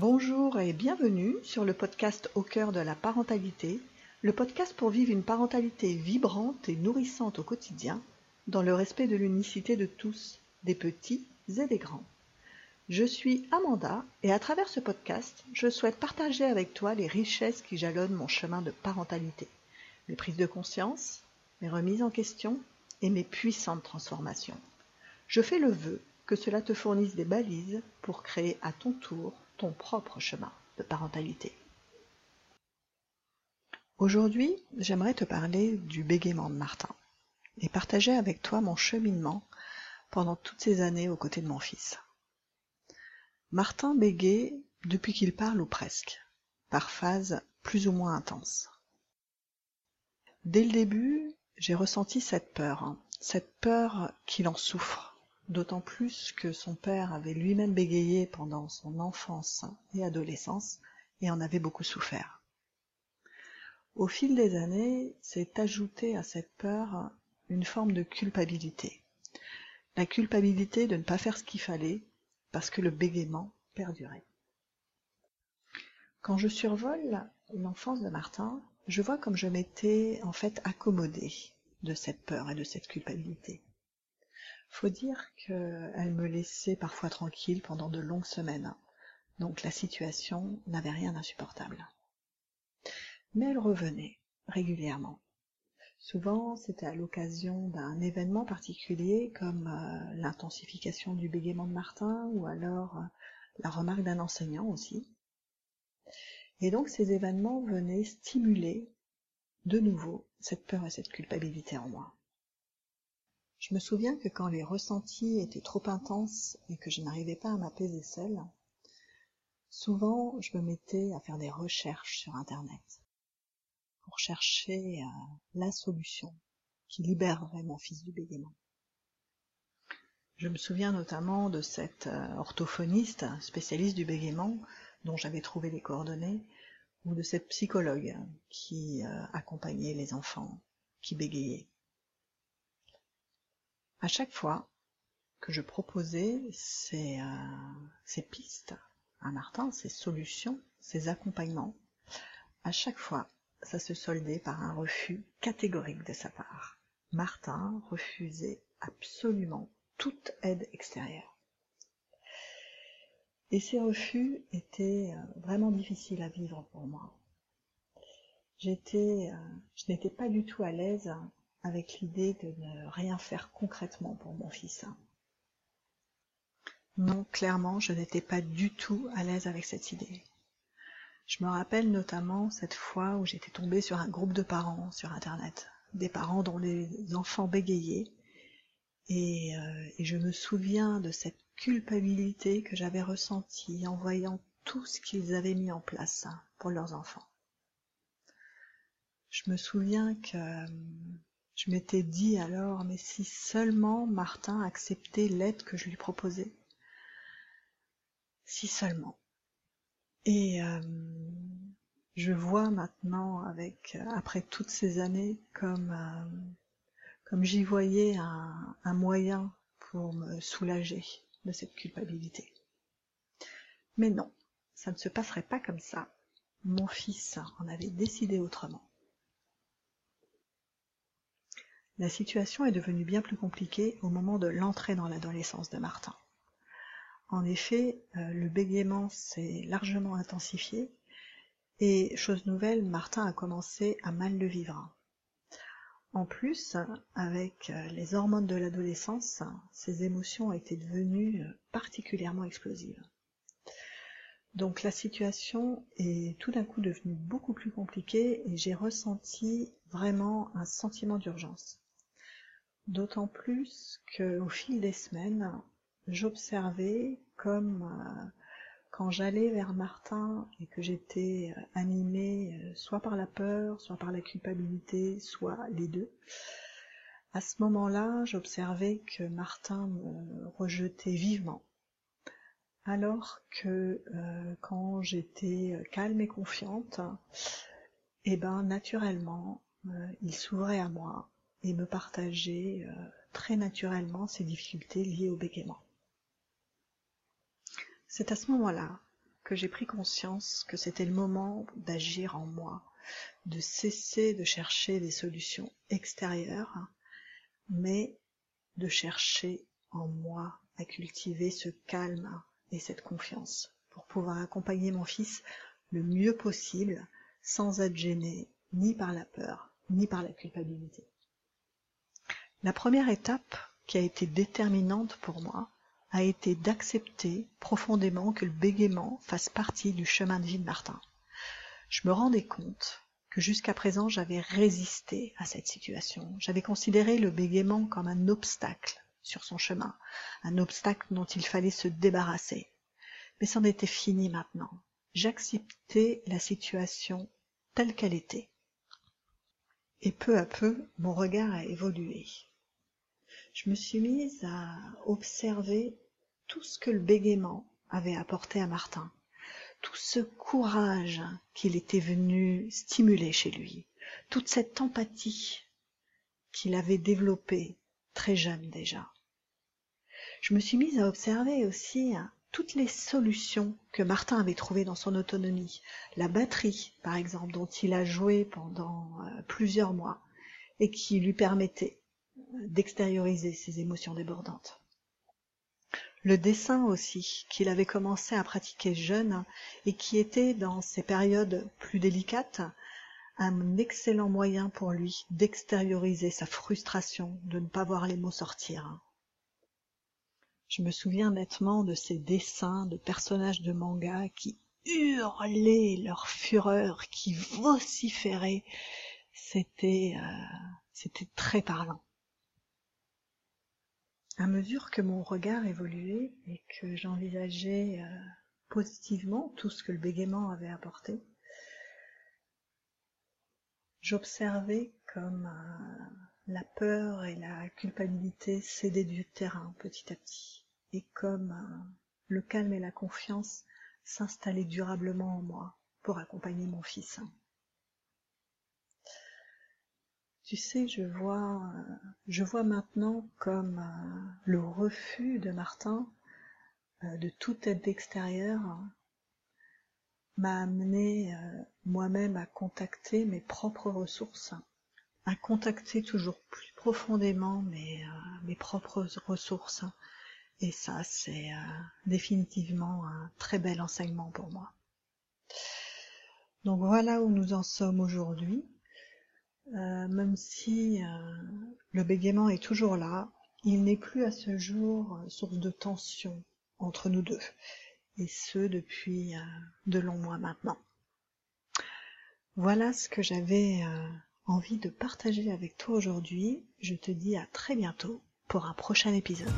Bonjour et bienvenue sur le podcast Au cœur de la parentalité, le podcast pour vivre une parentalité vibrante et nourrissante au quotidien, dans le respect de l'unicité de tous, des petits et des grands. Je suis Amanda et à travers ce podcast, je souhaite partager avec toi les richesses qui jalonnent mon chemin de parentalité, mes prises de conscience, mes remises en question et mes puissantes transformations. Je fais le vœu que cela te fournisse des balises pour créer à ton tour ton propre chemin de parentalité. Aujourd'hui, j'aimerais te parler du bégaiement de Martin et partager avec toi mon cheminement pendant toutes ces années aux côtés de mon fils. Martin bégaye depuis qu'il parle ou presque, par phases plus ou moins intenses. Dès le début, j'ai ressenti cette peur, hein, cette peur qu'il en souffre, d'autant plus que son père avait lui-même bégayé pendant son enfance et adolescence et en avait beaucoup souffert. Au fil des années, s'est ajoutée à cette peur une forme de culpabilité. La culpabilité de ne pas faire ce qu'il fallait parce que le bégaiement perdurait. Quand je survole l'enfance de Martin, je vois comme je m'étais en fait accommodée de cette peur et de cette culpabilité. Faut dire qu'elle me laissait parfois tranquille pendant de longues semaines, donc la situation n'avait rien d'insupportable. Mais elle revenait régulièrement. Souvent, c'était à l'occasion d'un événement particulier comme euh, l'intensification du bégaiement de Martin ou alors euh, la remarque d'un enseignant aussi. Et donc ces événements venaient stimuler de nouveau cette peur et cette culpabilité en moi. Je me souviens que quand les ressentis étaient trop intenses et que je n'arrivais pas à m'apaiser seule, souvent je me mettais à faire des recherches sur Internet pour chercher euh, la solution qui libérerait mon fils du bégaiement. Je me souviens notamment de cette euh, orthophoniste spécialiste du bégaiement dont j'avais trouvé les coordonnées, ou de cette psychologue qui euh, accompagnait les enfants qui bégayaient. À chaque fois que je proposais ces, euh, pistes à Martin, ces solutions, ces accompagnements, à chaque fois, ça se soldait par un refus catégorique de sa part. Martin refusait absolument toute aide extérieure. Et ces refus étaient euh, vraiment difficiles à vivre pour moi. J'étais, euh, je n'étais pas du tout à l'aise avec l'idée de ne rien faire concrètement pour mon fils. Non, clairement, je n'étais pas du tout à l'aise avec cette idée. Je me rappelle notamment cette fois où j'étais tombée sur un groupe de parents sur Internet, des parents dont les enfants bégayaient, et, euh, et je me souviens de cette culpabilité que j'avais ressentie en voyant tout ce qu'ils avaient mis en place pour leurs enfants. Je me souviens que je m'étais dit alors, mais si seulement Martin acceptait l'aide que je lui proposais. Si seulement. Et euh, je vois maintenant, avec après toutes ces années, comme euh, j'y voyais un moyen pour me soulager de cette culpabilité. Mais non, ça ne se passerait pas comme ça. Mon fils en avait décidé autrement. La situation est devenue bien plus compliquée au moment de l'entrée dans l'adolescence de Martin. En effet, euh, le bégaiement s'est largement intensifié et, chose nouvelle, Martin a commencé à mal le vivre. En plus, avec euh, les hormones de l'adolescence, ses émotions étaient devenues particulièrement explosives. Donc la situation est tout d'un coup devenue beaucoup plus compliquée et j'ai ressenti vraiment un sentiment d'urgence. D'autant plus qu'au fil des semaines, j'observais comme euh, quand j'allais vers Martin et que j'étais euh, animée euh, soit par la peur, soit par la culpabilité, soit les deux, à ce moment-là, j'observais que Martin me rejetait vivement, alors que quand j'étais calme et confiante, eh ben naturellement, il s'ouvrait à moi et me partager euh, très naturellement ces difficultés liées au bégaiement. C'est à ce moment-là que j'ai pris conscience que c'était le moment d'agir en moi, de cesser de chercher des solutions extérieures, mais de chercher en moi à cultiver ce calme et cette confiance pour pouvoir accompagner mon fils le mieux possible sans être gêné ni par la peur ni par la culpabilité. La première étape qui a été déterminante pour moi a été d'accepter profondément que le bégaiement fasse partie du chemin de vie de Martin. Je me rendais compte que jusqu'à présent j'avais résisté à cette situation. J'avais considéré le bégaiement comme un obstacle sur son chemin, un obstacle dont il fallait se débarrasser. Mais c'en était fini maintenant. J'acceptais la situation telle qu'elle était. Et peu à peu, mon regard a évolué. Je me suis mise à observer tout ce que le bégaiement avait apporté à Martin, tout ce courage qu'il était venu stimuler chez lui, toute cette empathie qu'il avait développée très jeune déjà. Je me suis mise à observer aussi toutes les solutions que Martin avait trouvées dans son autonomie. La batterie, par exemple, dont il a joué pendant euh, plusieurs mois et qui lui permettait d'extérioriser ses émotions débordantes. Le dessin aussi, qu'il avait commencé à pratiquer jeune et qui était dans ces périodes plus délicates un excellent moyen pour lui d'extérioriser sa frustration de ne pas voir les mots sortir. Je me souviens nettement de ces dessins de personnages de manga qui hurlaient leur fureur, qui vociféraient. C'était, euh, c'était très parlant. À mesure que mon regard évoluait et que j'envisageais euh, positivement tout ce que le bégaiement avait apporté, j'observais comme euh, la peur et la culpabilité cédaient du terrain petit à petit, et comme euh, le calme et la confiance s'installaient durablement en moi pour accompagner mon fils. Tu sais, je vois, maintenant comme euh, le refus de Martin euh, de toute aide extérieure m'a amené euh, moi-même à contacter mes propres ressources, à contacter toujours plus profondément mes propres ressources. Et ça, c'est définitivement un très bel enseignement pour moi. Donc voilà où nous en sommes aujourd'hui. Euh, même si euh, le bégaiement est toujours là, il n'est plus à ce jour euh, source de tension entre nous deux, et ce depuis de longs mois maintenant. Voilà ce que j'avais envie de partager avec toi aujourd'hui. Je te dis à très bientôt pour un prochain épisode.